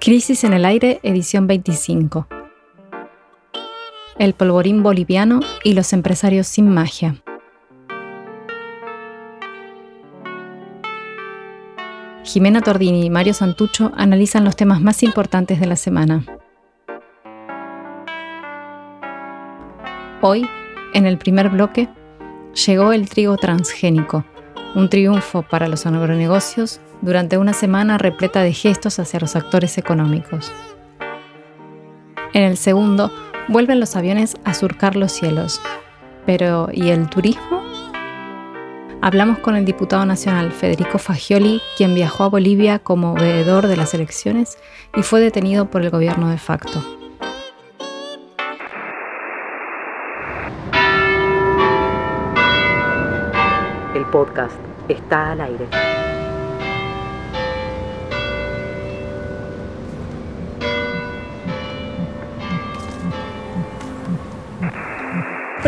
Crisis en el aire, edición 25. El polvorín boliviano y los empresarios sin magia. Jimena Tordini y Mario Santucho analizan los temas más importantes de la semana. Hoy, en el primer bloque, llegó el trigo transgénico, un triunfo para los agronegocios durante una semana repleta de gestos hacia los actores económicos. En el segundo, vuelven los aviones a surcar los cielos. Pero, ¿y el turismo? Hablamos con el diputado nacional Federico Fagioli, quien viajó a Bolivia como veedor de las elecciones y fue detenido por el gobierno de facto. El podcast está al aire.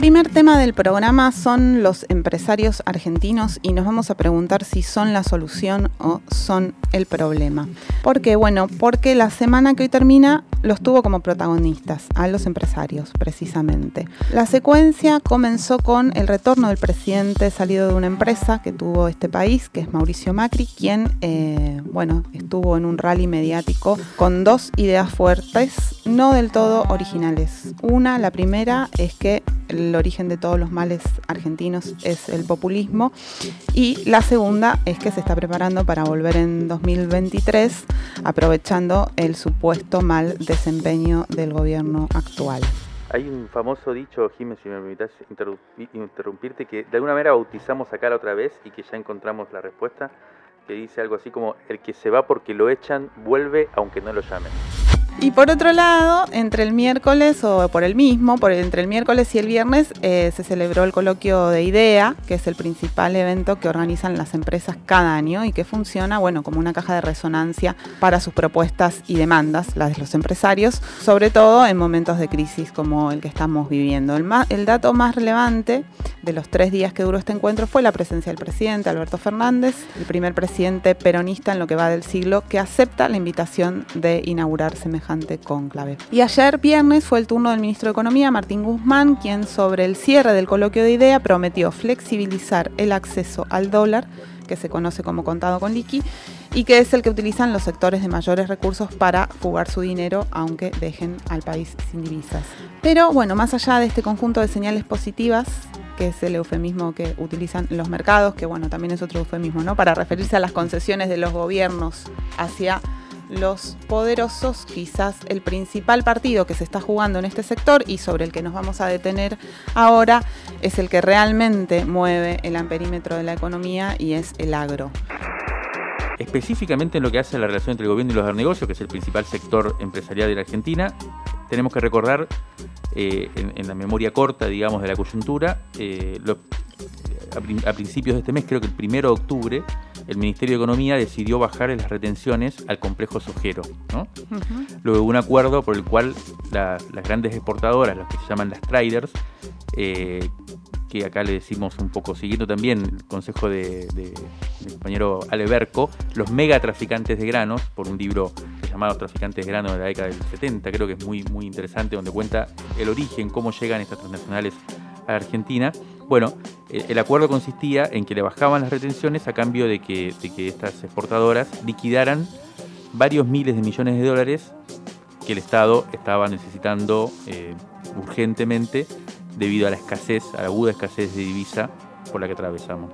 Primer tema del programa son los empresarios argentinos y nos vamos a preguntar si son la solución o son el problema. ¿Por qué? Bueno, porque la semana que hoy termina los tuvo como protagonistas, a los empresarios precisamente. La secuencia comenzó con el retorno del presidente salido de una empresa que tuvo este país, que es Mauricio Macri, quien, eh, bueno, estuvo en un rally mediático con dos ideas fuertes, no del todo originales. Una, la primera, es que el origen de todos los males argentinos es el populismo. Y la segunda es que se está preparando para volver en 2023, aprovechando el supuesto mal desempeño del gobierno actual. Hay un famoso dicho, Jiménez, si me permitas interrumpirte, que de alguna manera bautizamos acá la otra vez y que ya encontramos la respuesta, que dice algo así como, el que se va porque lo echan, vuelve aunque no lo llamen. Y por otro lado, entre el miércoles o por el mismo, entre el miércoles y el viernes, eh, se celebró el coloquio de IDEA, que es el principal evento que organizan las empresas cada año y que funciona, bueno, como una caja de resonancia para sus propuestas y demandas, las de los empresarios, sobre todo en momentos de crisis como el que estamos viviendo. El, el dato más relevante de los tres días que duró este encuentro fue la presencia del presidente Alberto Fernández, el primer presidente peronista en lo que va del siglo que acepta la invitación de inaugurar semejante conclave. Y ayer viernes fue el turno del ministro de Economía, Martín Guzmán, quien sobre el cierre del coloquio de idea prometió flexibilizar el acceso al dólar, que se conoce como contado con liqui, y que es el que utilizan los sectores de mayores recursos para fugar su dinero, aunque dejen al país sin divisas. Pero bueno, más allá de este conjunto de señales positivas, que es el eufemismo que utilizan los mercados, que bueno, también es otro eufemismo, ¿no? Para referirse a las concesiones de los gobiernos hacia los poderosos, quizás el principal partido que se está jugando en este sector y sobre el que nos vamos a detener ahora es el que realmente mueve el amperímetro de la economía y es el agro. Específicamente en lo que hace a la relación entre el gobierno y los negocios, que es el principal sector empresarial de la Argentina, tenemos que recordar eh, en, la memoria corta, digamos, de la coyuntura, eh, a, principios de este mes, creo que el primero de octubre, el Ministerio de Economía decidió bajar las retenciones al complejo sojero. ¿no? Luego un acuerdo por el cual las grandes exportadoras, las que se llaman las traders, eh, que acá le decimos un poco, siguiendo también el consejo de, mi compañero Aleberco, los megatraficantes de granos, por un libro llamado Traficantes de Granos de la década del 70, creo que es muy, muy interesante, donde cuenta el origen, cómo llegan estas transnacionales Argentina. Bueno, el acuerdo consistía en que le bajaban las retenciones a cambio de que, estas exportadoras liquidaran varios miles de millones de dólares que el Estado estaba necesitando eh, urgentemente debido a la escasez, a la aguda escasez de divisa por la que atravesamos.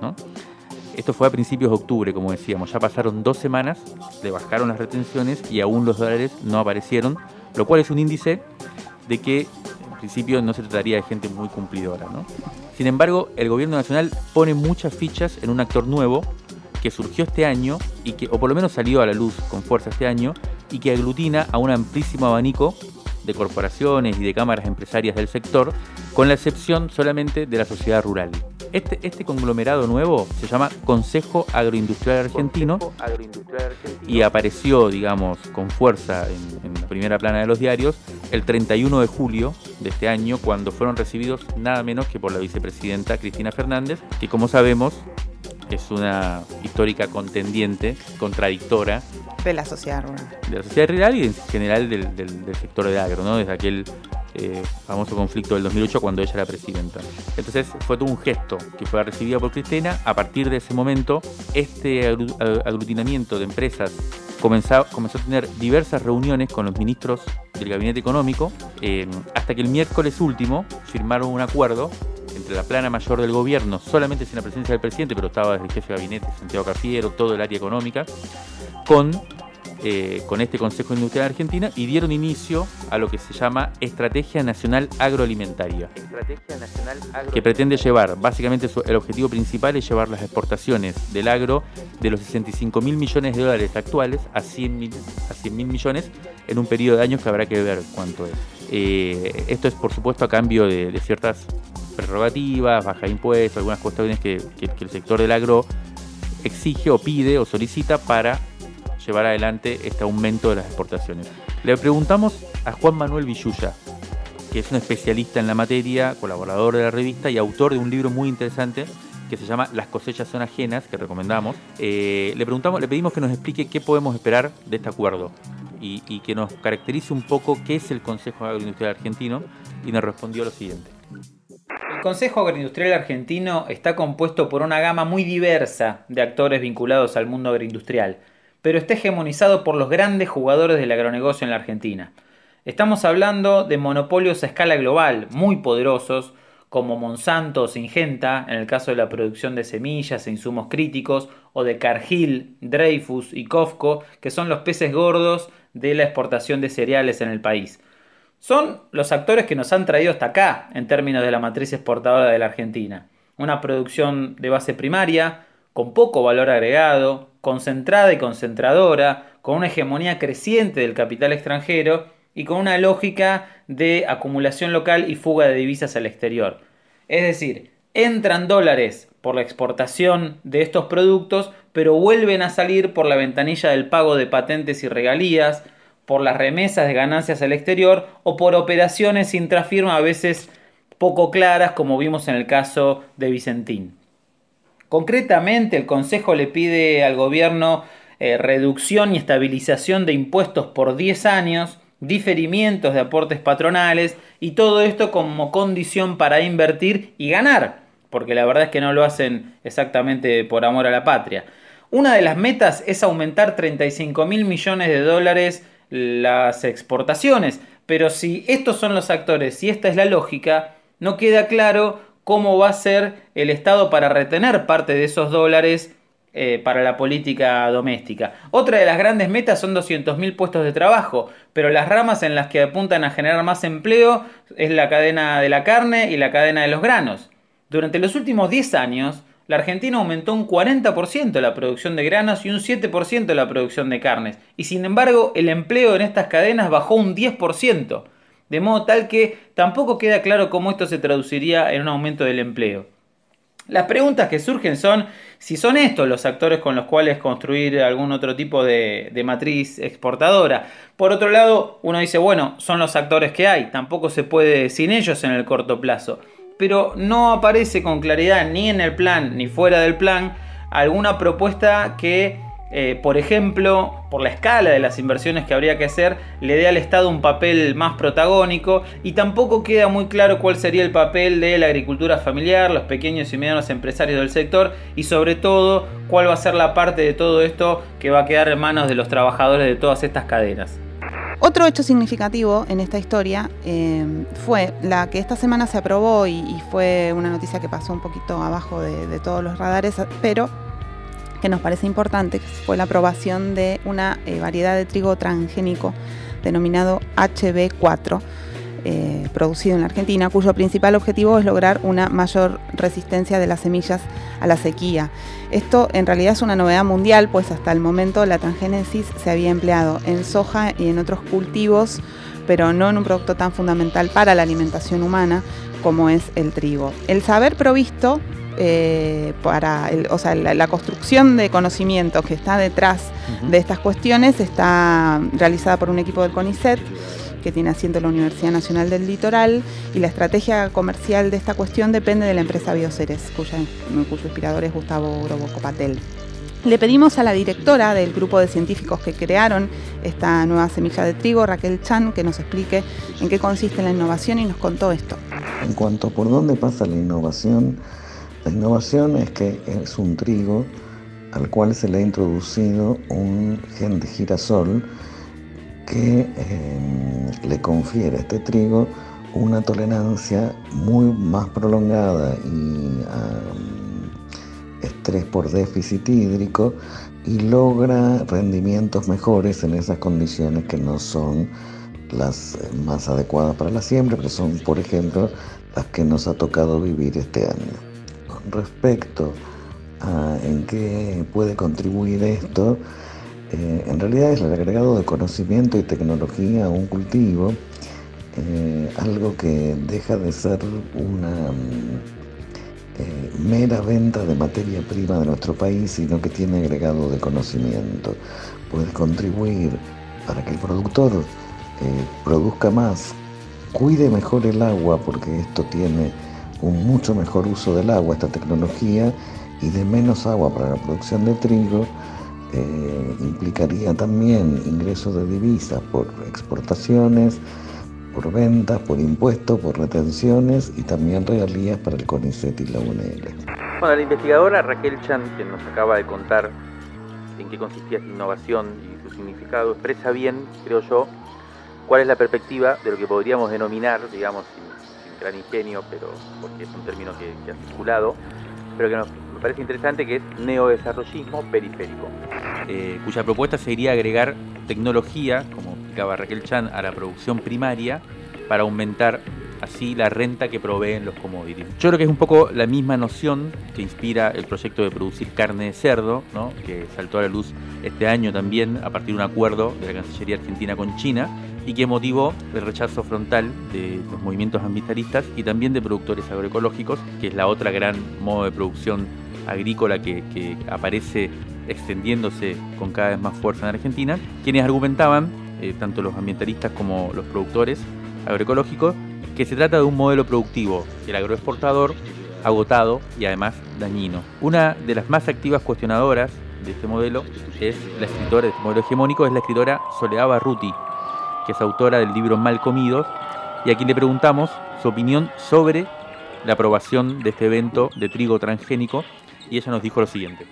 Esto fue a principios de octubre, como decíamos. Ya pasaron dos semanas, le bajaron las retenciones y aún los dólares no aparecieron, lo cual es un índice de que principio no se trataría de gente muy cumplidora. ¿no? Sin embargo, el gobierno nacional pone muchas fichas en un actor nuevo que surgió este año y que, o por lo menos salió a la luz con fuerza este año, y que aglutina a un amplísimo abanico de corporaciones y de cámaras empresarias del sector, con la excepción solamente de la sociedad rural. Este, este conglomerado nuevo se llama Consejo Agroindustrial Argentino, y apareció, digamos, con fuerza en, la primera plana de los diarios el 31 de julio de este año, cuando fueron recibidos nada menos que por la vicepresidenta Cristina Fernández, que como sabemos es una histórica contendiente, contradictora De la sociedad rural. De la sociedad rural y en general del, del, sector del agro, ¿no? Desde aquel eh, famoso conflicto del 2008 cuando ella era presidenta. Entonces fue todo un gesto que fue recibido por Cristina. A partir de ese momento, este aglutinamiento de empresas comenzó, a tener diversas reuniones con los ministros del gabinete económico, eh, hasta que el miércoles último firmaron un acuerdo entre la plana mayor del gobierno, solamente sin la presencia del presidente, pero estaba desde el jefe de gabinete, Santiago Cafiero, todo el área económica, con eh, con este Consejo Industrial Argentina y dieron inicio a lo que se llama Estrategia Nacional Agroalimentaria, que pretende llevar, básicamente el objetivo principal es llevar las exportaciones del agro de los 65 mil millones de dólares actuales a 100 mil a millones en un periodo de años que habrá que ver cuánto es. Eh, esto es por supuesto a cambio de, ciertas prerrogativas, baja de impuestos, algunas cuestiones que el sector del agro exige o pide o solicita para llevar adelante este aumento de las exportaciones. Le preguntamos a Juan Manuel Villuya, que es un especialista en la materia, colaborador de la revista y autor de un libro muy interesante que se llama Las cosechas son ajenas, que recomendamos. Eh, le preguntamos, le pedimos que nos explique qué podemos esperar de este acuerdo y, y que nos caracterice un poco qué es el Consejo Agroindustrial Argentino y nos respondió lo siguiente. El Consejo Agroindustrial Argentino está compuesto por una gama muy diversa de actores vinculados al mundo agroindustrial pero está hegemonizado por los grandes jugadores del agronegocio en la Argentina. Estamos hablando de monopolios a escala global, muy poderosos, como Monsanto o Singenta, en el caso de la producción de semillas e insumos críticos, o de Cargill, Dreyfus y Kofco, que son los peces gordos de la exportación de cereales en el país. Son los actores que nos han traído hasta acá en términos de la matriz exportadora de la Argentina. Una producción de base primaria, con poco valor agregado, concentrada y concentradora, con una hegemonía creciente del capital extranjero y con una lógica de acumulación local y fuga de divisas al exterior. Es decir, entran dólares por la exportación de estos productos, pero vuelven a salir por la ventanilla del pago de patentes y regalías, por las remesas de ganancias al exterior o por operaciones intrafirma a veces poco claras como vimos en el caso de Vicentín. Concretamente, el Consejo le pide al gobierno eh, reducción y estabilización de impuestos por 10 años, diferimientos de aportes patronales y todo esto como condición para invertir y ganar, porque la verdad es que no lo hacen exactamente por amor a la patria. Una de las metas es aumentar 35 mil millones de dólares las exportaciones, pero si estos son los actores, si esta es la lógica, no queda claro cómo va a ser el Estado para retener parte de esos dólares eh, para la política doméstica. Otra de las grandes metas son 200.000 puestos de trabajo, pero las ramas en las que apuntan a generar más empleo es la cadena de la carne y la cadena de los granos. Durante los últimos 10 años, la Argentina aumentó un 40% la producción de granos y un 7% la producción de carnes, y sin embargo el empleo en estas cadenas bajó un 10% de modo tal que tampoco queda claro cómo esto se traduciría en un aumento del empleo. Las preguntas que surgen son si son estos los actores con los cuales construir algún otro tipo de, matriz exportadora. Por otro lado, uno dice, bueno, son los actores que hay, tampoco se puede sin ellos en el corto plazo. Pero no aparece con claridad ni en el plan ni fuera del plan alguna propuesta que eh, por ejemplo, por la escala de las inversiones que habría que hacer, le dé al Estado un papel más protagónico y tampoco queda muy claro cuál sería el papel de la agricultura familiar, los pequeños y medianos empresarios del sector y sobre todo cuál va a ser la parte de todo esto que va a quedar en manos de los trabajadores de todas estas cadenas. Otro hecho significativo en esta historia eh, fue la que esta semana se aprobó y, fue una noticia que pasó un poquito abajo de todos los radares, pero que nos parece importante, fue la aprobación de una eh, variedad de trigo transgénico denominado HB4, eh, producido en la Argentina, cuyo principal objetivo es lograr una mayor resistencia de las semillas a la sequía. Esto en realidad es una novedad mundial, pues hasta el momento la transgénesis se había empleado en soja y en otros cultivos, pero no en un producto tan fundamental para la alimentación humana como es el trigo. El saber provisto eh, para o sea, la, construcción de conocimiento que está detrás de estas cuestiones está realizada por un equipo del CONICET que tiene asiento en la Universidad Nacional del Litoral y la estrategia comercial de esta cuestión depende de la empresa Bioceres, cuyo inspirador es Gustavo Grobo Copatel. Le pedimos a la directora del grupo de científicos que crearon esta nueva semilla de trigo, Raquel Chan, que nos explique en qué consiste la innovación y nos contó esto. En cuanto a por dónde pasa la innovación, la innovación es que es un trigo al cual se le ha introducido un gen de girasol que eh, le confiere a este trigo una tolerancia muy más prolongada y estrés por déficit hídrico y logra rendimientos mejores en esas condiciones que no son las más adecuadas para la siembra, que son, por ejemplo, las que nos ha tocado vivir este año. Con respecto a en qué puede contribuir esto, eh, en realidad es el agregado de conocimiento y tecnología a un cultivo, eh, algo que deja de ser una eh, mera venta de materia prima de nuestro país, sino que tiene agregado de conocimiento. Puede contribuir para que el productor produzca más, cuide mejor el agua, porque esto tiene un mucho mejor uso del agua, esta tecnología, y de menos agua para la producción de trigo, eh, implicaría también ingresos de divisas por exportaciones, por ventas, por impuestos, por retenciones y también regalías para el CONICET y la UNL. Bueno, la investigadora Raquel Chan, que nos acaba de contar en qué consistía esta innovación y su significado, expresa bien, creo yo, cuál es la perspectiva de lo que podríamos denominar, digamos, sin, gran ingenio, pero porque es un término que, que ha circulado, pero que nos me parece interesante que es neodesarrollismo periférico, eh, cuya propuesta sería agregar tecnología, como explicaba Raquel Chan, a la producción primaria para aumentar así la renta que proveen los commodities. Yo creo que es un poco la misma noción que inspira el proyecto de producir carne de cerdo, que saltó a la luz este año también a partir de un acuerdo de la Cancillería Argentina con China y que motivó el rechazo frontal de los movimientos ambientalistas y también de productores agroecológicos, que es la otra gran modo de producción agrícola que, aparece extendiéndose con cada vez más fuerza en Argentina, quienes argumentaban, eh, tanto los ambientalistas como los productores agroecológicos, que se trata de un modelo productivo, el agroexportador, agotado y además dañino. Una de las más activas cuestionadoras de este modelo es la escritora de este modelo hegemónico, es la escritora Soledad Barruti, que es autora del libro Mal Comidos, y a quien le preguntamos su opinión sobre la aprobación de este evento de trigo transgénico y ella nos dijo lo siguiente.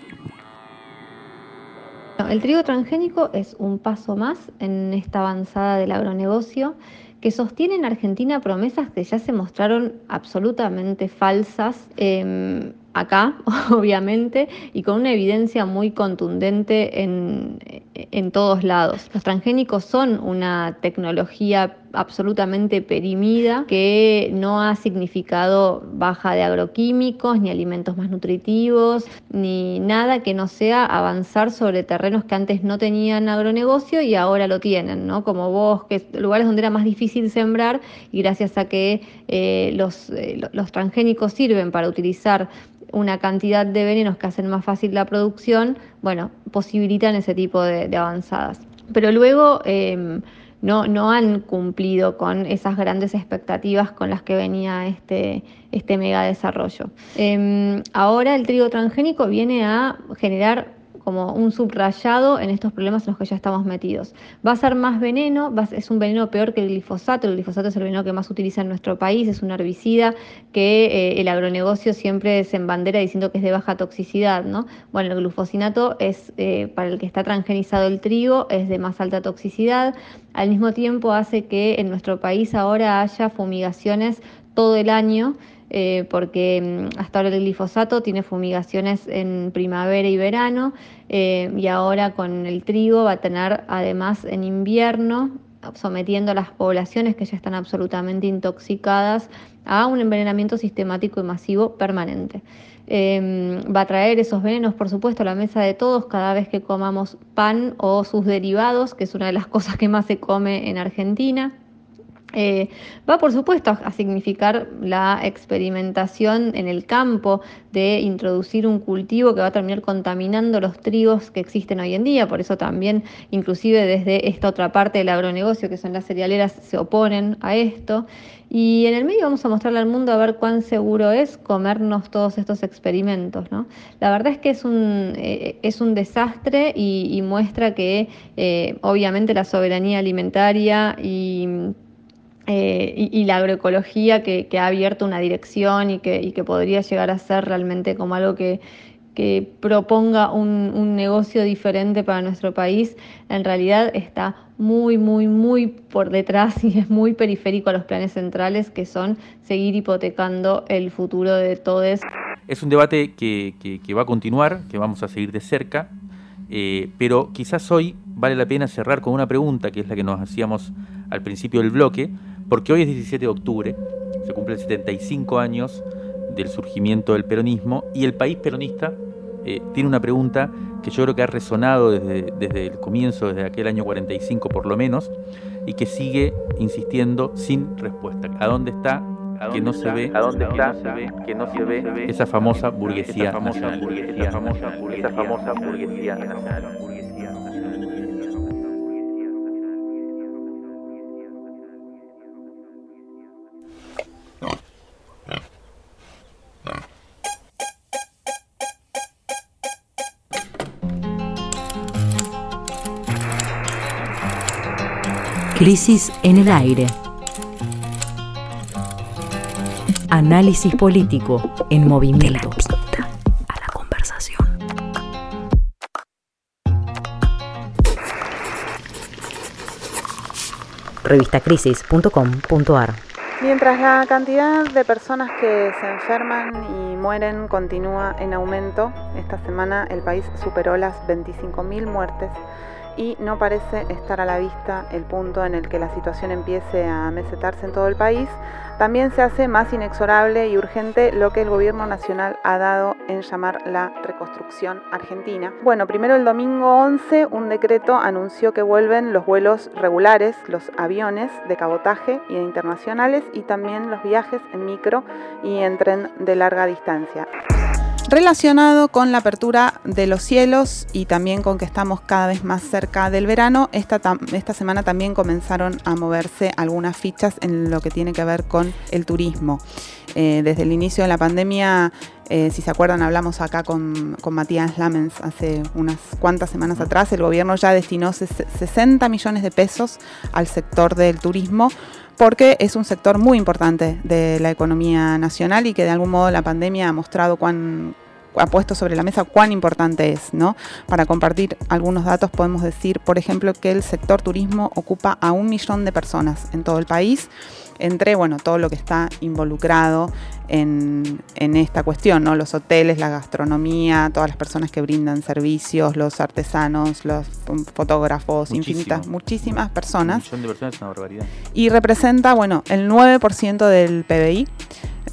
El trigo transgénico es un paso más en esta avanzada del agronegocio que sostiene en Argentina promesas que ya se mostraron absolutamente falsas. Em, acá, obviamente, y con una evidencia muy contundente en, en todos lados. Los transgénicos son una tecnología absolutamente perimida que no ha significado baja de agroquímicos, ni alimentos más nutritivos, ni nada que no sea avanzar sobre terrenos que antes no tenían agronegocio y ahora lo tienen, ¿no? como bosques, lugares donde era más difícil sembrar y gracias a que eh, los, eh, los transgénicos sirven para utilizar una cantidad de venenos que hacen más fácil la producción, bueno, posibilitan ese tipo de, avanzadas. Pero luego em, no, no, han cumplido con esas grandes expectativas con las que venía este, este mega desarrollo. Em, ahora el trigo transgénico viene a generar como un subrayado en estos problemas en los que ya estamos metidos. Va a ser más veneno, es un veneno peor que el glifosato, el glifosato es el veneno que más utiliza en nuestro país, es un herbicida que eh, el agronegocio siempre se embandera diciendo que es de baja toxicidad, ¿no? Bueno, el glufosinato es, eh, para el que está transgenizado el trigo, es de más alta toxicidad, al mismo tiempo hace que en nuestro país ahora haya fumigaciones todo el año, eh, porque mm, hasta ahora el glifosato tiene fumigaciones en primavera y verano eh, y ahora con el trigo va a tener además en invierno sometiendo a las poblaciones que ya están absolutamente intoxicadas a un envenenamiento sistemático y masivo permanente. Eh, va a traer esos venenos, por supuesto, a la mesa de todos cada vez que comamos pan o sus derivados, que es una de las cosas que más se come en Argentina. Eh, va por supuesto a significar la experimentación en el campo de introducir un cultivo que va a terminar contaminando los trigos que existen hoy en día, por eso también inclusive desde esta otra parte del agronegocio que son las cerealeras se oponen a esto y en el medio vamos a mostrarle al mundo a ver cuán seguro es comernos todos estos experimentos. La verdad es que es un, eh, desastre y, muestra que eh, obviamente la soberanía alimentaria y eh, y, la agroecología que, ha abierto una dirección y que, podría llegar a ser realmente como algo que, proponga un, negocio diferente para nuestro país, en realidad está muy, muy, muy por detrás y es muy periférico a los planes centrales que son seguir hipotecando el futuro de todos. Es un debate que, va a continuar, que vamos a seguir de cerca, eh, pero quizás hoy vale la pena cerrar con una pregunta, que es la que nos hacíamos al principio del bloque, porque hoy es 17 de octubre, se cumplen 75 años del surgimiento del peronismo y el país peronista eh, tiene una pregunta que yo creo que ha resonado desde, desde el comienzo, desde aquel año 45 por lo menos, y que sigue insistiendo sin respuesta. ¿A dónde está que no se ve, ¿A dónde está? que no se ve esa famosa burguesía nacional. Esa famosa burguesía nacional. Crisis en el aire. Análisis político en movimiento. a la conversación. Revistacrisis.com.ar Mientras la cantidad de personas que se enferman y mueren continúa en aumento, esta semana el país superó las 25.000 muertes y no parece estar a la vista el punto en el que la situación empiece a mesetarse en todo el país, también se hace más inexorable y urgente lo que el gobierno nacional ha dado en llamar la reconstrucción argentina. Bueno, primero el domingo 11 un decreto anunció que vuelven los vuelos regulares, los aviones de cabotaje y internacionales y también los viajes en micro y en tren de larga distancia relacionado con la apertura de los cielos y también con que estamos cada vez más cerca del verano, esta, semana también comenzaron a moverse algunas fichas en lo que tiene que ver con el turismo. Eh, desde el inicio de la pandemia, eh, si se acuerdan, hablamos acá con, con, Matías Lamens hace unas cuantas semanas atrás, el gobierno ya destinó 60 millones de pesos al sector del turismo porque es un sector muy importante de la economía nacional y que de algún modo la pandemia ha mostrado cuán ha puesto sobre la mesa cuán importante es, ¿no? Para compartir algunos datos podemos decir, por ejemplo, que el sector turismo ocupa a un millón de personas en todo el país entre bueno, todo lo que está involucrado en, esta cuestión, ¿no? los hoteles, la gastronomía, todas las personas que brindan servicios, los artesanos, los fotógrafos, infinitas, muchísimas personas. Un millón de personas es una barbaridad. Y representa bueno, el 9% del PBI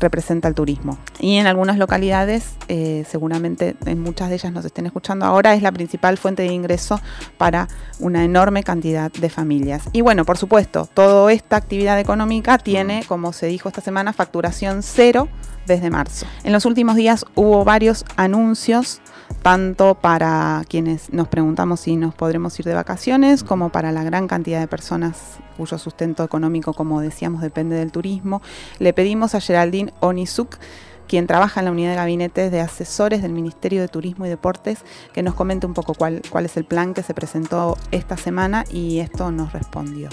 representa el turismo. Y en algunas localidades, eh, seguramente en muchas de ellas nos estén escuchando ahora, es la principal fuente de ingreso para una enorme cantidad de familias. Y bueno, por supuesto, toda esta actividad económica tiene, como se dijo esta semana, facturación cero desde marzo. En los últimos días hubo varios anuncios tanto para quienes nos preguntamos si nos podremos ir de vacaciones, como para la gran cantidad de personas cuyo sustento económico, como decíamos, depende del turismo. Le pedimos a Geraldine Onisuk, quien trabaja en la unidad de gabinetes de asesores del Ministerio de Turismo y Deportes, que nos comente un poco cuál, cuál es el plan que se presentó esta semana y esto nos respondió.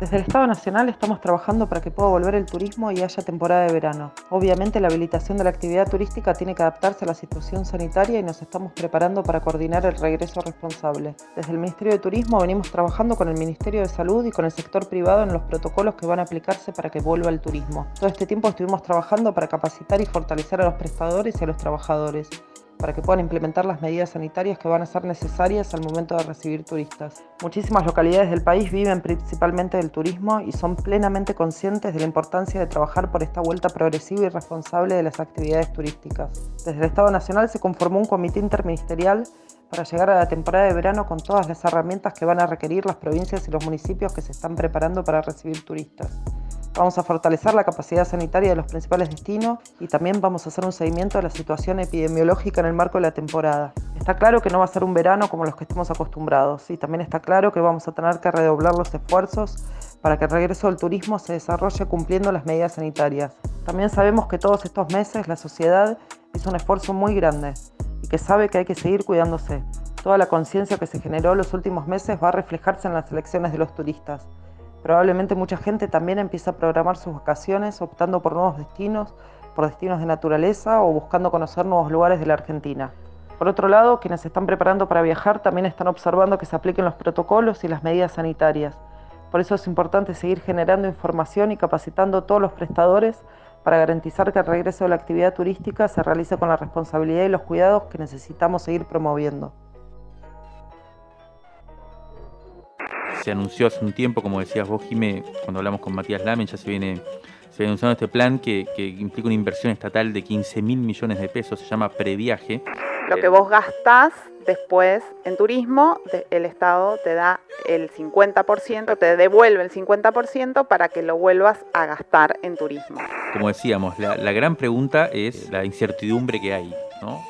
Desde el Estado Nacional estamos trabajando para que pueda volver el turismo y haya temporada de verano. Obviamente la habilitación de la actividad turística tiene que adaptarse a la situación sanitaria y nos estamos preparando para coordinar el regreso responsable. Desde el Ministerio de Turismo venimos trabajando con el Ministerio de Salud y con el sector privado en los protocolos que van a aplicarse para que vuelva el turismo. Todo este tiempo estuvimos trabajando para capacitar y fortalecer a los prestadores y a los trabajadores para que puedan implementar las medidas sanitarias que van a ser necesarias al momento de recibir turistas. Muchísimas localidades del país viven principalmente del turismo y son plenamente conscientes de la importancia de trabajar por esta vuelta progresiva y responsable de las actividades turísticas. Desde el Estado Nacional se conformó un comité interministerial para llegar a la temporada de verano con todas las herramientas que van a requerir las provincias y los municipios que se están preparando para recibir turistas. Vamos a fortalecer la capacidad sanitaria de los principales destinos y también vamos a hacer un seguimiento de la situación epidemiológica en el marco de la temporada. Está claro que no va a ser un verano como los que estemos acostumbrados y también está claro que vamos a tener que redoblar los esfuerzos para que el regreso del turismo se desarrolle cumpliendo las medidas sanitarias. También sabemos que todos estos meses la sociedad hizo un esfuerzo muy grande que sabe que hay que seguir cuidándose. Toda la conciencia que se generó en los últimos meses va a reflejarse en las elecciones de los turistas. Probablemente mucha gente también empieza a programar sus vacaciones optando por nuevos destinos, por destinos de naturaleza o buscando conocer nuevos lugares de la Argentina. Por otro lado, quienes se están preparando para viajar también están observando que se apliquen los protocolos y las medidas sanitarias. Por eso es importante seguir generando información y capacitando a todos los prestadores para garantizar que el regreso de la actividad turística se realice con la responsabilidad y los cuidados que necesitamos seguir promoviendo. se anunció hace un tiempo, como decías vos, Jimé, cuando hablamos con Matías Lamen, ya se viene, se anunciando este plan que, implica una inversión estatal de 15 mil millones de pesos, se llama previaje. Lo que vos gastás después en turismo, el Estado te da el 50%, te devuelve el 50% para que lo vuelvas a gastar en turismo. Como decíamos, la, la gran pregunta es la incertidumbre que hay, ¿no?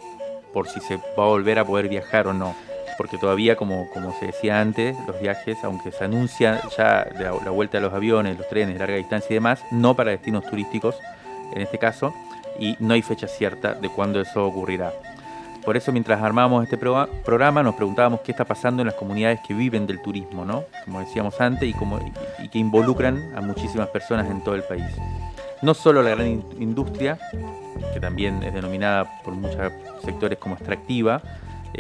Por si se va a volver a poder viajar o no porque todavía, como, como se decía antes, los viajes, aunque se anuncia ya la, la vuelta de los aviones, los trenes larga distancia y demás, no para destinos turísticos en este caso, y no hay fecha cierta de cuándo eso ocurrirá. Por eso, mientras armábamos este programa, nos preguntábamos qué está pasando en las comunidades que viven del turismo, ¿no? Como decíamos antes, y, como, y que involucran a muchísimas personas en todo el país. No solo la gran industria, que también es denominada por muchos sectores como extractiva,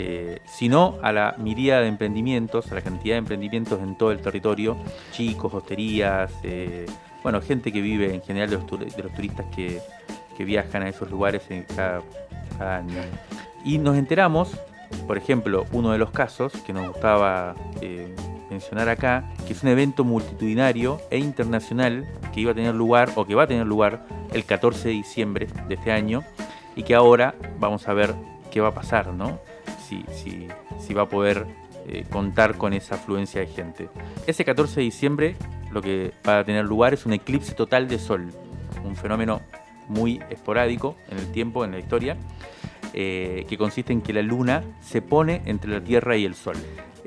eh, sino a la miríada de emprendimientos, a la cantidad de emprendimientos en todo el territorio, chicos, hosterías, eh, bueno, gente que vive en general de los, turistas que, viajan a esos lugares cada, año. Y nos enteramos, por ejemplo, uno de los casos que nos gustaba eh, mencionar acá, que es un evento multitudinario e internacional que iba a tener lugar o que va a tener lugar el 14 de diciembre de este año y que ahora vamos a ver qué va a pasar, ¿no? Si, va a poder eh, contar con esa afluencia de gente. Ese 14 de diciembre lo que va a tener lugar es un eclipse total de sol, un fenómeno muy esporádico en el tiempo, en la historia, eh, que consiste en que la luna se pone entre la Tierra y el Sol.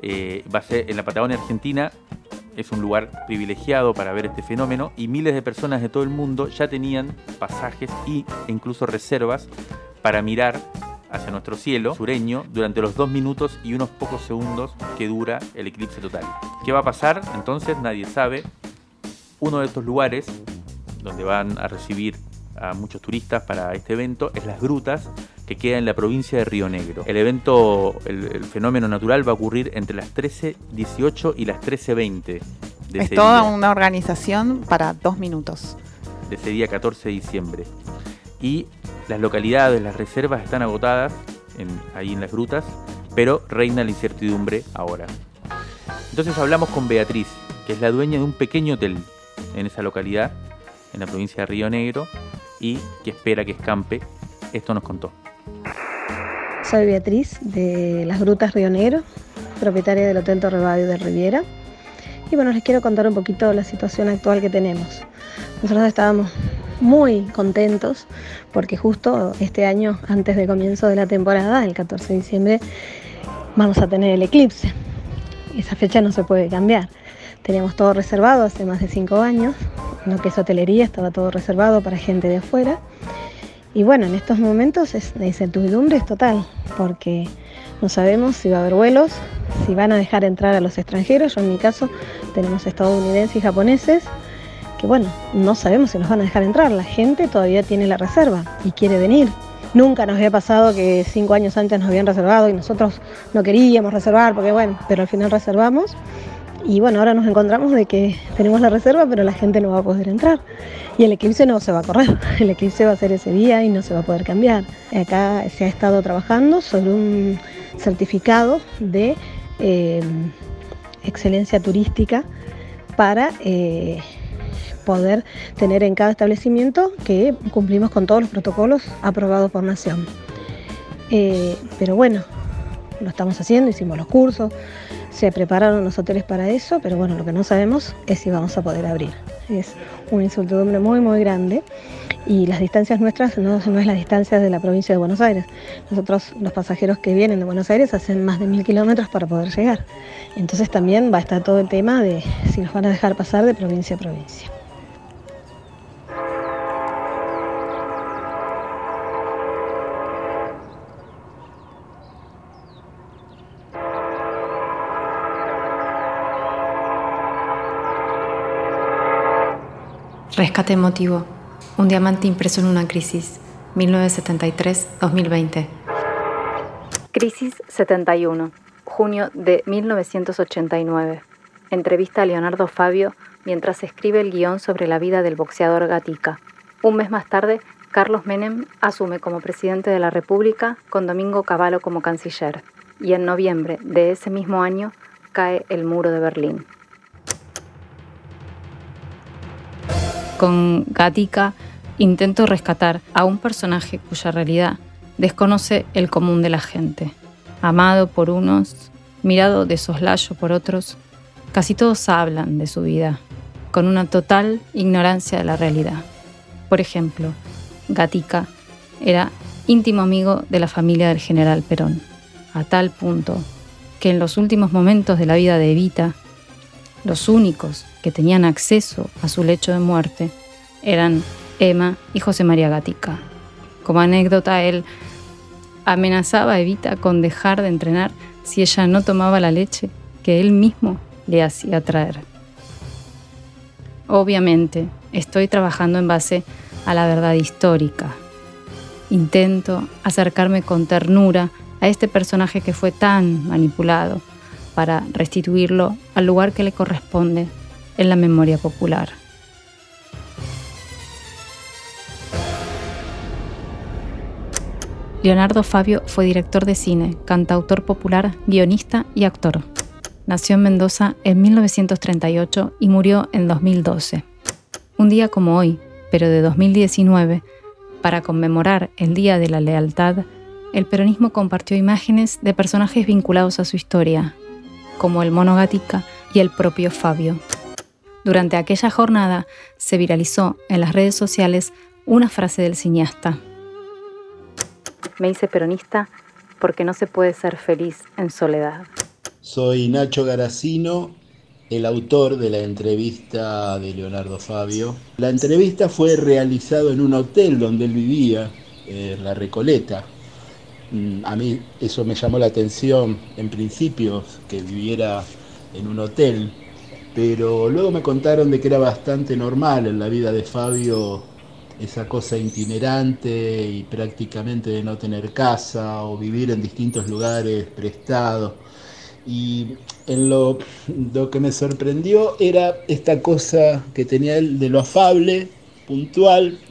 Eh, va a ser en la Patagonia Argentina, es un lugar privilegiado para ver este fenómeno y miles de personas de todo el mundo ya tenían pasajes e incluso reservas para mirar hacia nuestro cielo sureño durante los dos minutos y unos pocos segundos que dura el eclipse total. ¿Qué va a pasar? Entonces nadie sabe. Uno de estos lugares donde van a recibir a muchos turistas para este evento es Las Grutas, que queda en la provincia de Río Negro. El evento, el, fenómeno natural va a ocurrir entre las 13.18 y las 13.20. Es toda una organización para dos minutos. De ese día 14 de diciembre. Y las localidades, las reservas están agotadas ahí en las grutas, pero reina la incertidumbre ahora. Entonces hablamos con Beatriz, que es la dueña de un pequeño hotel en esa localidad, en la provincia de Río Negro, y que espera que escampe. Esto nos contó. Soy Beatriz de las Grutas Río Negro, propietaria del Hotel Torrebadio de Riviera. Y bueno, les quiero contar un poquito la situación actual que tenemos. Nosotros estábamos muy contentos porque justo este año, antes del comienzo de la temporada, el 14 de diciembre, vamos a tener el eclipse. Esa fecha no se puede cambiar. Teníamos todo reservado hace más de cinco años, lo que es hotelería, estaba todo reservado para gente de afuera. Y bueno, en estos momentos la incertidumbre es total, porque no sabemos si va a haber vuelos, si van a dejar entrar a los extranjeros. Yo en mi caso tenemos estadounidenses y japoneses bueno, no sabemos si nos van a dejar entrar. La gente todavía tiene la reserva y quiere venir. Nunca nos había pasado que cinco años antes nos habían reservado y nosotros no queríamos reservar, porque bueno, pero al final reservamos. Y bueno, ahora nos encontramos de que tenemos la reserva, pero la gente no va a poder entrar. Y el eclipse no se va a correr. El eclipse va a ser ese día y no se va a poder cambiar. Acá se ha estado trabajando sobre un certificado de eh, excelencia turística para eh, poder tener en cada establecimiento que cumplimos con todos los protocolos aprobados por Nación. Eh, pero bueno, lo estamos haciendo, hicimos los cursos, se prepararon los hoteles para eso, pero bueno, lo que no sabemos es si vamos a poder abrir. Es una incertidumbre muy, muy grande y las distancias nuestras no, no es la distancia de la provincia de Buenos Aires. Nosotros, los pasajeros que vienen de Buenos Aires, hacen más de mil kilómetros para poder llegar. Entonces también va a estar todo el tema de si nos van a dejar pasar de provincia a provincia. Rescate emotivo. Un diamante impreso en una crisis. 1973-2020. Crisis 71. Junio de 1989. Entrevista a Leonardo Fabio mientras escribe el guion sobre la vida del boxeador Gatica. Un mes más tarde, Carlos Menem asume como presidente de la República con Domingo Cavallo como canciller. Y en noviembre de ese mismo año cae el muro de Berlín. Con Gatica intento rescatar a un personaje cuya realidad desconoce el común de la gente. Amado por unos, mirado de soslayo por otros, casi todos hablan de su vida, con una total ignorancia de la realidad. Por ejemplo, Gatica era íntimo amigo de la familia del general Perón, a tal punto que en los últimos momentos de la vida de Evita, los únicos que tenían acceso a su lecho de muerte eran Emma y José María Gatica. Como anécdota, él amenazaba a Evita con dejar de entrenar si ella no tomaba la leche que él mismo le hacía traer. Obviamente, estoy trabajando en base a la verdad histórica. Intento acercarme con ternura a este personaje que fue tan manipulado para restituirlo al lugar que le corresponde en la memoria popular. Leonardo Fabio fue director de cine, cantautor popular, guionista y actor. Nació en Mendoza en 1938 y murió en 2012. Un día como hoy, pero de 2019, para conmemorar el Día de la Lealtad, el peronismo compartió imágenes de personajes vinculados a su historia, como el mono Gatica y el propio Fabio. Durante aquella jornada se viralizó en las redes sociales una frase del cineasta. Me hice peronista porque no se puede ser feliz en soledad. Soy Nacho Garacino, el autor de la entrevista de Leonardo Fabio. La entrevista fue realizada en un hotel donde él vivía, en La Recoleta. Mm, a mí eso me llamó la atención en principio, que viviera en un hotel, pero luego me contaron de que era bastante normal en la vida de Fabio esa cosa itinerante y prácticamente de no tener casa o vivir en distintos lugares prestados. Y en lo, lo que me sorprendió era esta cosa que tenía él de lo afable, puntual,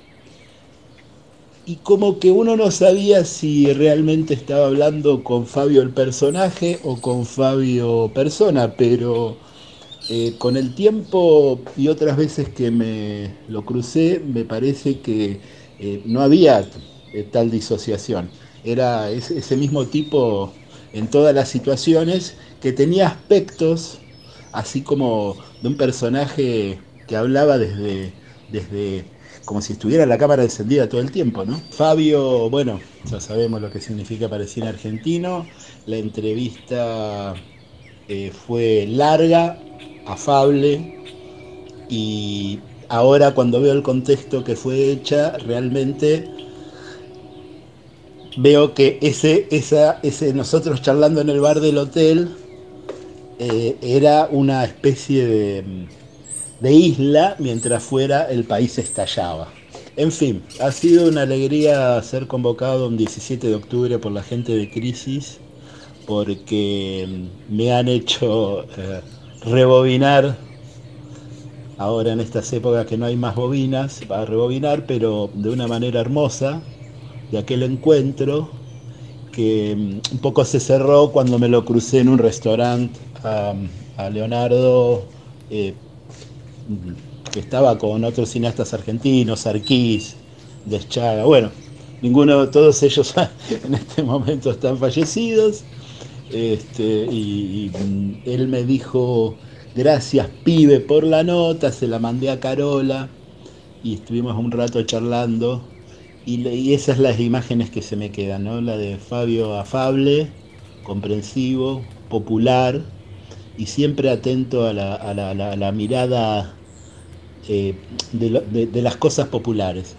y como que uno no sabía si realmente estaba hablando con Fabio el personaje o con Fabio persona, pero eh, con el tiempo y otras veces que me lo crucé, me parece que eh, no había eh, tal disociación. Era ese mismo tipo en todas las situaciones que tenía aspectos así como de un personaje que hablaba desde, desde como si estuviera la cámara encendida todo el tiempo, ¿no? Fabio, bueno, ya sabemos lo que significa para cine argentino. La entrevista fue larga, afable y ahora cuando veo el contexto que fue hecha, realmente veo que ese, esa, ese nosotros charlando en el bar del hotel eh, era una especie de, de isla mientras fuera el país estallaba. En fin, ha sido una alegría ser convocado un 17 de octubre por la gente de Crisis porque me han hecho... Eh, rebobinar, ahora en estas épocas que no hay más bobinas, va a rebobinar, pero de una manera hermosa, de aquel encuentro que mm, un poco se cerró cuando me lo crucé en un restaurante a, Leonardo, eh, que estaba con otros cineastas argentinos, Arquís, Deschaga, bueno, ninguno, todos ellos en este momento están fallecidos. Este, y, él me dijo, gracias pibe por la nota, se la mandé a Carola y estuvimos un rato charlando. Y, y esas las imágenes que se me quedan, ¿no? La de Fabio afable, comprensivo, popular y siempre atento a la, mirada eh, de las cosas populares.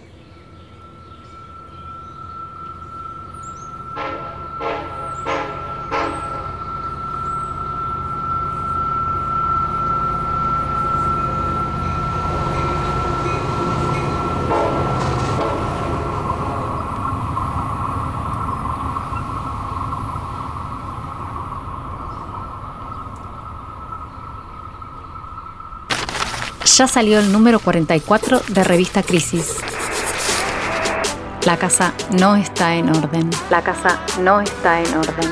Ya salió el número 44 de Revista Crisis. La casa no está en orden. La casa no está en orden.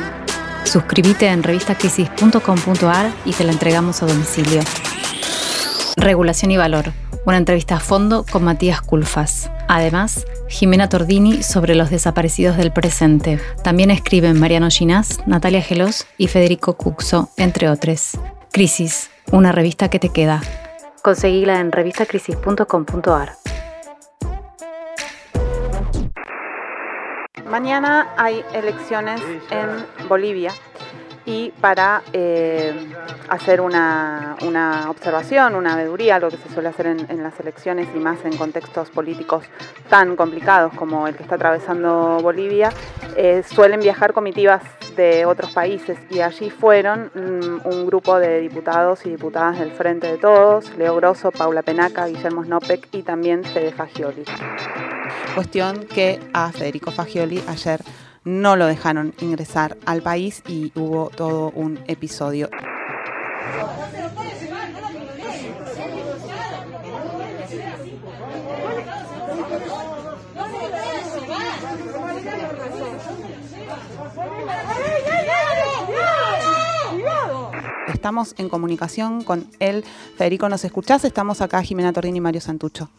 Suscríbete en revistacrisis.com.ar y te la entregamos a domicilio. Regulación y Valor, una entrevista a fondo con Matías Culfas. Además, Jimena Tordini sobre los desaparecidos del presente. También escriben Mariano Ginás, Natalia Gelos y Federico Cuxo, entre otros. Crisis, una revista que te queda. Conseguíla en revistacrisis.com.ar. Mañana hay elecciones en Bolivia y para eh, hacer una, observación, una veeduría, algo que se suele hacer en, las elecciones y más en contextos políticos tan complicados como el que está atravesando Bolivia, eh, suelen viajar comitivas de otros países y allí fueron mm, un grupo de diputados y diputadas del Frente de Todos, Leo Grosso, Paula Penaca, Guillermo Snopek y también Fede Fagioli. Cuestión que a Federico Fagioli ayer no lo dejaron ingresar al país y hubo todo un episodio. Estamos en comunicación con él. Federico, ¿nos escuchás? Estamos acá, Jimena Tordini y Mario Santucho.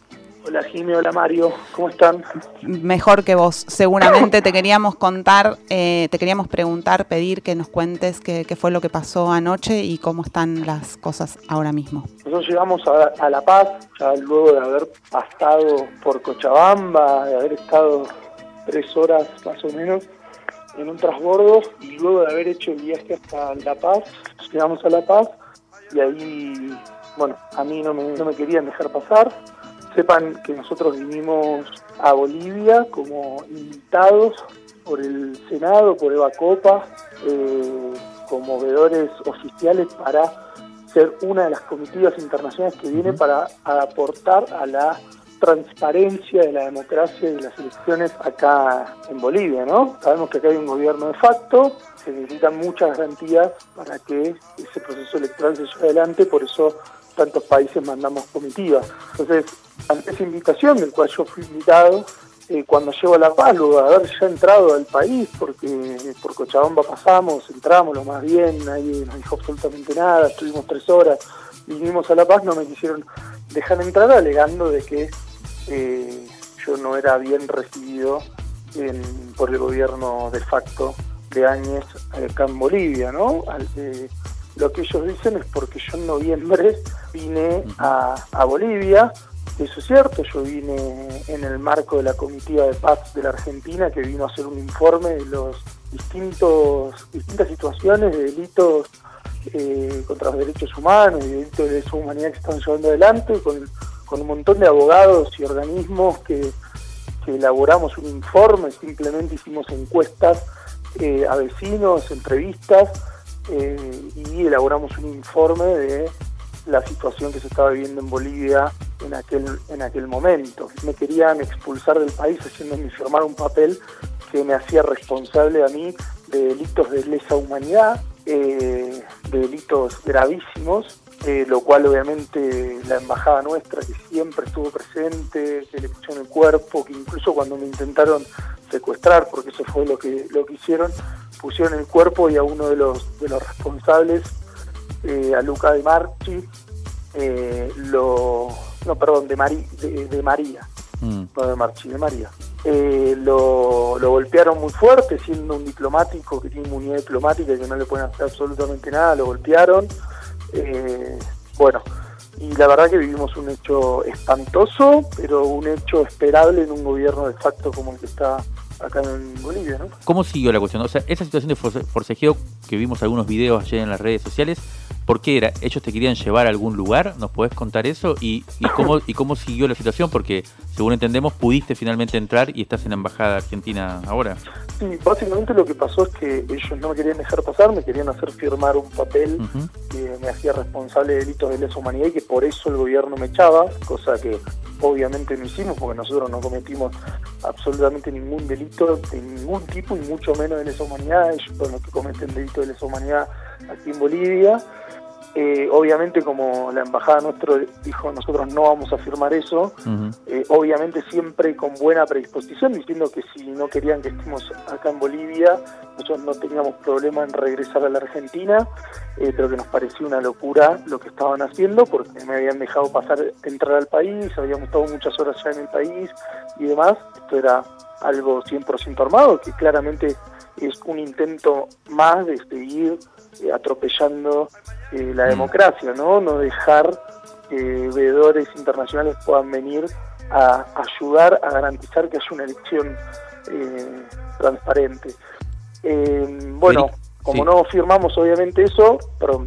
Hola Jimena, hola Mario, ¿cómo están? Mejor que vos, seguramente te queríamos contar, eh, te queríamos preguntar, pedir que nos cuentes qué, fue lo que pasó anoche y cómo están las cosas ahora mismo. Nosotros llegamos a, La Paz, ya luego de haber pasado por Cochabamba, de haber estado tres horas más o menos en un transbordo y luego de haber hecho el viaje hasta La Paz, llegamos a La Paz y ahí, bueno, a mí no me, no me querían dejar pasar. Sepan que nosotros vinimos a Bolivia como invitados por el Senado, por Eva Copa, eh, como veedores oficiales para ser una de las comitivas internacionales que viene para aportar a la transparencia de la democracia y de las elecciones acá en Bolivia, ¿no? Sabemos que acá hay un gobierno de facto, se necesitan muchas garantías para que ese proceso electoral se lleve adelante, por eso tantos países mandamos comitivas. Entonces, ante esa invitación del cual yo fui invitado, eh, cuando llego a La Paz, luego de haber ya entrado al país, porque por Cochabamba pasamos, entramos lo más bien, nadie nos dijo absolutamente nada, estuvimos tres horas, vinimos a La Paz, no me quisieron dejar entrar alegando de que eh, yo no era bien recibido por el gobierno de facto de Áñez acá en Bolivia, ¿no? Eh, lo que ellos dicen es porque yo en noviembre vine a, Bolivia, eso es cierto, yo vine en el marco de la comitiva de paz de la Argentina que vino a hacer un informe de los distintos distintas situaciones de delitos eh, contra los derechos humanos y delitos de lesa humanidad que están llevando adelante con, con un montón de abogados y organismos que, elaboramos un informe, simplemente hicimos encuestas eh, a vecinos, entrevistas eh, y elaboramos un informe de la situación que se estaba viviendo en Bolivia en aquel, en aquel momento. Me querían expulsar del país haciéndome firmar un papel que me hacía responsable a mí de delitos de lesa humanidad, eh, de delitos gravísimos, eh, lo cual obviamente la embajada nuestra, que siempre estuvo presente, que le pusieron el cuerpo, que incluso cuando me intentaron secuestrar, porque eso fue lo que, lo que hicieron, pusieron el cuerpo y a uno de los, de los responsables, eh, a Luca de Marchi, eh, lo, no, perdón, de, de, María, mm. no de Marchi, de María. eh, lo, lo, golpearon muy fuerte, siendo un diplomático que tiene inmunidad diplomática y que no le pueden hacer absolutamente nada, lo golpearon. Eh, bueno, y la verdad que vivimos un hecho espantoso, pero un hecho esperable en un gobierno de facto como el que está acá en Bolivia. ¿no? ¿Cómo siguió la cuestión? O sea, esa situación de forcejeo que vimos algunos videos ayer en las redes sociales, ¿por qué era? ¿Ellos te querían llevar a algún lugar? ¿Nos podés contar eso? ¿Y, y cómo, y cómo siguió la situación? Porque, según entendemos, pudiste finalmente entrar y estás en la Embajada Argentina ahora. Sí, básicamente lo que pasó es que ellos no me querían dejar pasar, me querían hacer firmar un papel que me hacía responsable de delitos de lesa humanidad y que por eso el gobierno me echaba, cosa que obviamente no hicimos porque nosotros no cometimos absolutamente ningún delito de ningún tipo y mucho menos de lesa humanidad, ellos son los que cometen delitos de lesa humanidad aquí en Bolivia. Eh, obviamente como la embajada nuestro dijo nosotros no vamos a firmar eso, eh, obviamente siempre con buena predisposición, diciendo que si no querían que estemos acá en Bolivia, nosotros no teníamos problema en regresar a la Argentina, eh, pero que nos pareció una locura lo que estaban haciendo, porque me habían dejado pasar, entrar al país, habíamos estado muchas horas ya en el país y demás, esto era algo 100% armado, que claramente es un intento más de seguir atropellando eh, la mm. democracia, ¿no? No dejar que veedores internacionales puedan venir a ayudar a garantizar que haya una elección eh, transparente. Eh, bueno, como no firmamos obviamente eso, pero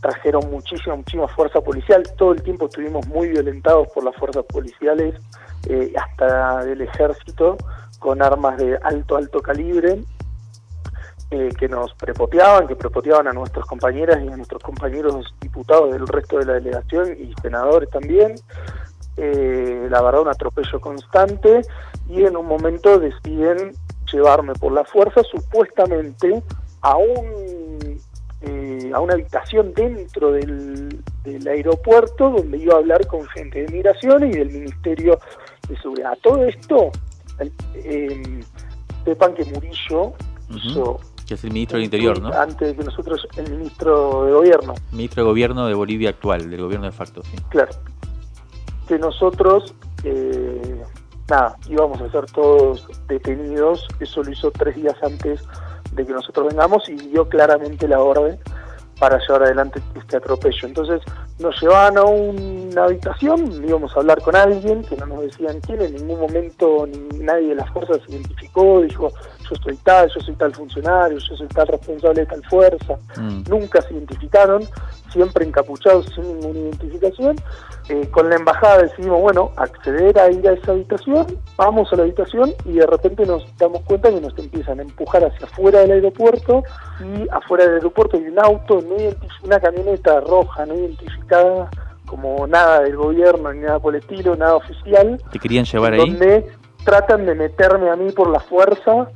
trajeron muchísima, muchísima fuerza policial. Todo el tiempo estuvimos muy violentados por las fuerzas policiales, hasta del ejército, con armas de alto, alto calibre. Eh, que nos prepoteaban, que prepoteaban a nuestras compañeras y a nuestros compañeros diputados del resto de la delegación y senadores también. Eh, la verdad, un atropello constante y en un momento deciden llevarme por la fuerza supuestamente a un eh, a una habitación dentro del, del, aeropuerto donde iba a hablar con gente de migraciones y del Ministerio de Seguridad. Todo esto, sepan que Murillo hizo que es el ministro del Interior, ¿no? Antes que nosotros, el ministro de Gobierno. Ministro de Gobierno de Bolivia actual, del gobierno de facto, sí. Claro. Que nosotros, eh, nada, íbamos a ser todos detenidos. Eso lo hizo tres días antes de que nosotros vengamos y dio claramente la orden para llevar adelante este atropello. Entonces nos llevaban a una habitación, íbamos a hablar con alguien que no nos decían quién, en ningún momento ni nadie de las fuerzas se identificó, dijo yo soy tal, yo soy tal funcionario, yo soy tal responsable de tal fuerza, mm. nunca se identificaron, siempre encapuchados sin ninguna identificación. Eh, con la embajada decidimos, bueno, acceder a ir a esa habitación, vamos a la habitación y de repente nos damos cuenta que nos empiezan a empujar hacia afuera del aeropuerto y afuera del aeropuerto hay un auto, no una camioneta roja no identificada como nada del gobierno ni nada por el estilo, nada oficial. ¿Te querían llevar ahí? Tratan de meterme a mí por la fuerza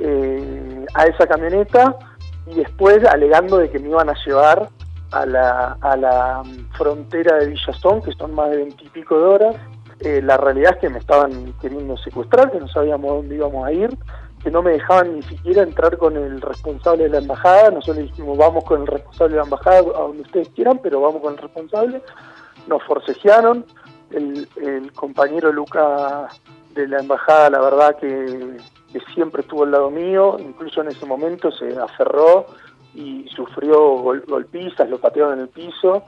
eh, a esa camioneta y después alegando de que me iban a llevar a la, a la frontera de Villazón, que son más de veintipico de horas. Eh, la realidad es que me estaban queriendo secuestrar, que no sabíamos dónde íbamos a ir, que no me dejaban ni siquiera entrar con el responsable de la embajada. Nosotros dijimos, vamos con el responsable de la embajada a donde ustedes quieran, pero vamos con el responsable. Nos forcejearon. El, el compañero Luca de la embajada, la verdad que, siempre estuvo al lado mío, incluso en ese momento se aferró y sufrió golpizas, lo patearon en el piso.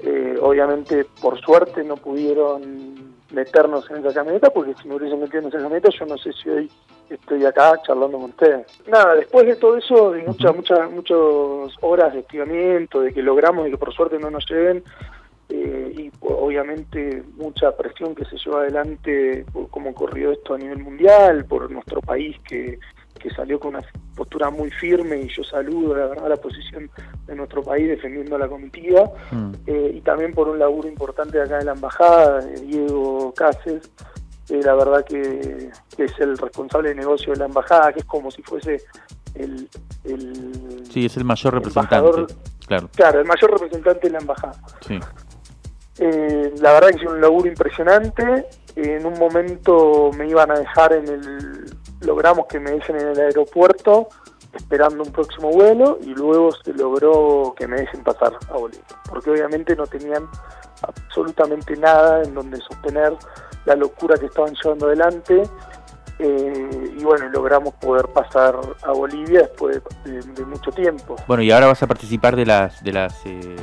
Eh, obviamente, por suerte, no pudieron meternos en esa camioneta, porque si me hubiesen metido en esa camioneta, yo no sé si hoy estoy acá charlando con ustedes. Nada, después de todo eso, de muchas, muchas, muchas horas de estiramiento, de que logramos y que por suerte no nos lleven, y obviamente mucha presión que se lleva adelante por cómo ocurrió esto a nivel mundial, por nuestro país que, que salió con una postura muy firme y yo saludo la verdad la posición de nuestro país defendiendo a la comitiva mm. eh, y también por un laburo importante acá en la embajada de Diego Cáceres la verdad que, es el responsable de negocio de la embajada que es como si fuese el, el sí es el mayor representante claro claro el mayor representante de la embajada sí. Eh, la verdad que hice un laburo impresionante. En un momento me iban a dejar en el. Logramos que me dejen en el aeropuerto esperando un próximo vuelo y luego se logró que me dejen pasar a Bolivia. Porque obviamente no tenían absolutamente nada en donde sostener la locura que estaban llevando adelante. Eh, y bueno, logramos poder pasar a Bolivia después de, mucho tiempo. Bueno, y ahora vas a participar de las de las eh,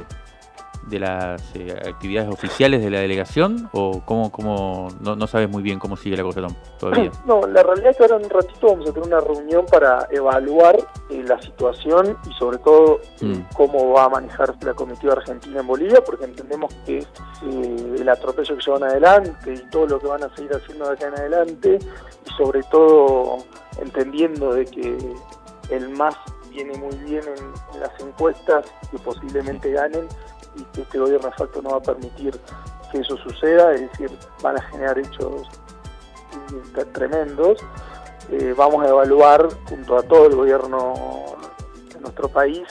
de las eh, actividades oficiales de la delegación o cómo, cómo no, no, sabes muy bien cómo sigue la cosa todavía? No, la realidad es que ahora en un ratito vamos a tener una reunión para evaluar eh, la situación y sobre todo eh, mm. cómo va a manejar la comitiva argentina en Bolivia, porque entendemos que el atropello que llevan adelante y todo lo que van a seguir haciendo de acá en adelante y sobre todo entendiendo de que el MAS viene muy bien en, las encuestas que posiblemente ganen y que este gobierno de facto no va a permitir que eso suceda, es decir, van a generar hechos eh, tremendos. Eh, vamos a evaluar junto a todo el gobierno de nuestro país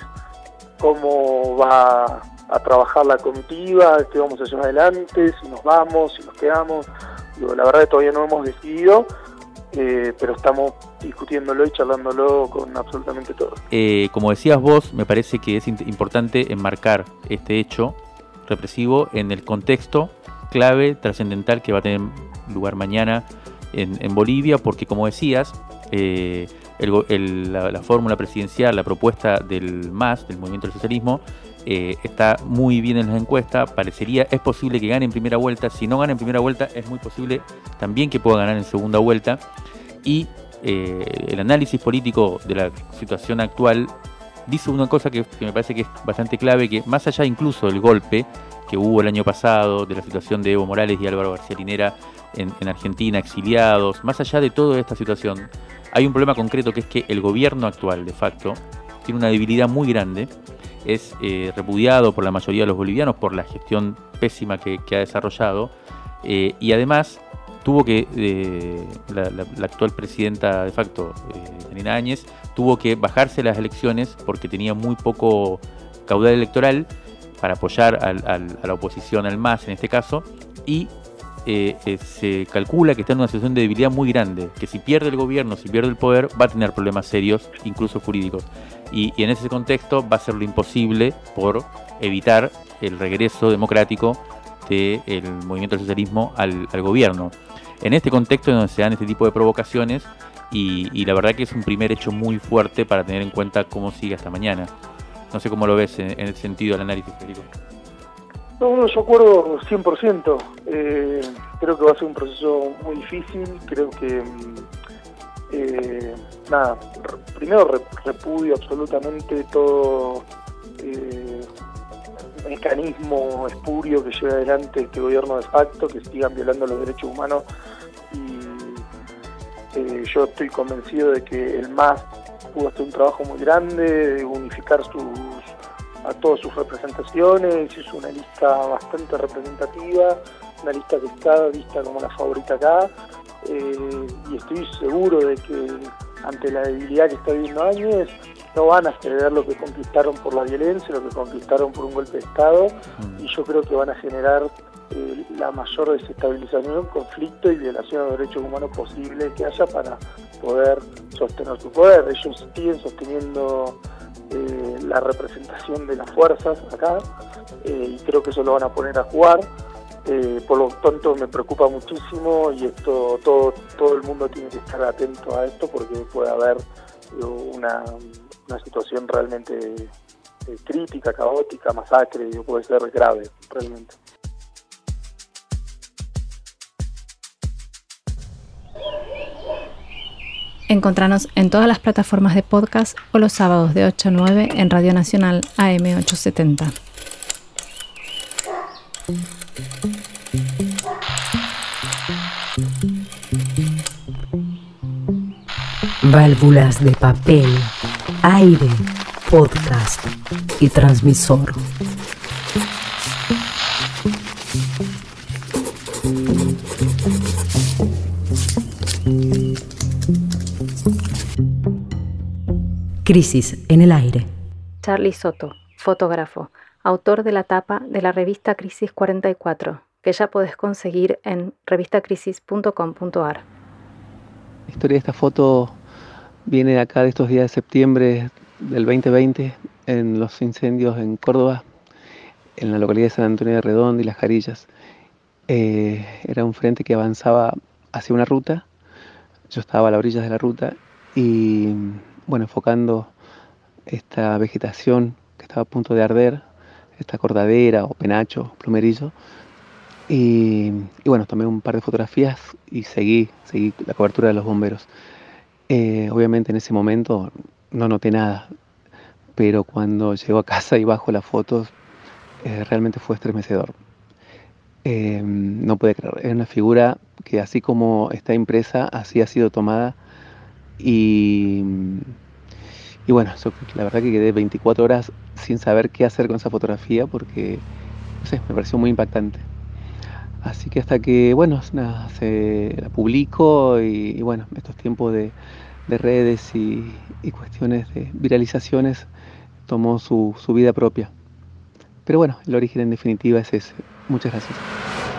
cómo va a trabajar la comitiva, qué vamos a hacer adelante, si nos vamos, si nos quedamos. la verdad todavía no hemos decidido, eh, pero estamos discutiéndolo y charlándolo con absolutamente todo. Eh, como decías vos, me parece que es importante enmarcar este hecho represivo en el contexto clave, trascendental que va a tener lugar mañana en, Bolivia, porque como decías, eh, la, fórmula presidencial, la propuesta del MAS, del Movimiento del Socialismo, está muy bien en las encuestas, parecería, es posible que gane en primera vuelta, si no gana en primera vuelta es muy posible también que pueda ganar en segunda vuelta, y eh, el análisis político de la situación actual dice una cosa que, me parece que es bastante clave, que más allá incluso del golpe que hubo el año pasado, de la situación de Evo Morales y Álvaro García Linera en, Argentina, exiliados, más allá de toda esta situación, hay un problema concreto que es que el gobierno actual, de facto, tiene una debilidad muy grande, es eh, repudiado por la mayoría de los bolivianos por la gestión pésima que, ha desarrollado, eh, y además tuvo que, eh, la, actual presidenta de facto, eh, Áñez, tuvo que bajarse las elecciones porque tenía muy poco caudal electoral para apoyar a la oposición, al MAS en este caso, y se calcula que está en una situación de debilidad muy grande, que si pierde el gobierno, si pierde el poder, va a tener problemas serios, incluso jurídicos. Y, en ese contexto va a ser lo imposible por evitar el regreso democrático del movimiento socialismo al, gobierno en este contexto donde se dan este tipo de provocaciones y, la verdad que es un primer hecho muy fuerte para tener en cuenta cómo sigue hasta mañana. No sé cómo lo ves en, el sentido del análisis, Federico. No, yo acuerdo 100%. Eh, creo que va a ser un proceso muy difícil. Creo que, eh, nada, primero repudio absolutamente todo eh, mecanismo espurio que lleva adelante este gobierno de facto, que sigan violando los derechos humanos. Y eh, yo estoy convencido de que el MAS pudo hacer un trabajo muy grande, de unificar a todas sus representaciones, hizo una lista bastante representativa, una lista que está vista como la favorita acá. Eh, y estoy seguro de que ante la debilidad que está viviendo Áñez, no van a ceder lo que conquistaron por la violencia, lo que conquistaron por un golpe de Estado, mm. y yo creo que van a generar eh, la mayor desestabilización, conflicto y violación de derechos humanos posible que haya para poder sostener su poder. Ellos siguen sosteniendo eh, la representación de las fuerzas acá, eh, y creo que eso lo van a poner a jugar. Por lo tanto me preocupa muchísimo y esto todo todo el mundo tiene que estar atento a esto porque puede haber una una situación realmente eh, crítica, caótica, masacre, puede ser grave, realmente. Encontranos en todas las plataformas de podcast o los sábados de 8 a 9 en Radio Nacional AM870. Válvulas de papel aire, podcast y transmisor. Crisis en el aire. Charlie Soto, fotógrafo, autor de la tapa de la revista Crisis 44, que ya podés conseguir en revistacrisis.com.ar. La historia de esta foto viene acá de estos días de septiembre del 2020 en los incendios en Córdoba, en la localidad de San Antonio de Redondo y Las Jarillas. Eh, era un frente que avanzaba hacia una ruta, yo estaba a la orilla de la ruta y bueno, enfocando esta vegetación que estaba a punto de arder, esta cordadera o penacho, plumerillo. Y, bueno, tomé un par de fotografías y seguí, seguí la cobertura de los bomberos. Eh, obviamente en ese momento no noté nada, pero cuando llego a casa y bajo las fotos, eh, realmente fue estremecedor. Eh, no puede creer, es una figura que así como está impresa, así ha sido tomada y, y bueno, la verdad que quedé 24 horas sin saber qué hacer con esa fotografía porque, me pareció muy impactante. Así que hasta que, bueno, se la publico y, bueno, estos tiempos de, redes y, cuestiones de viralizaciones tomó su, su vida propia. Pero bueno, el origen en definitiva es ese. Muchas gracias.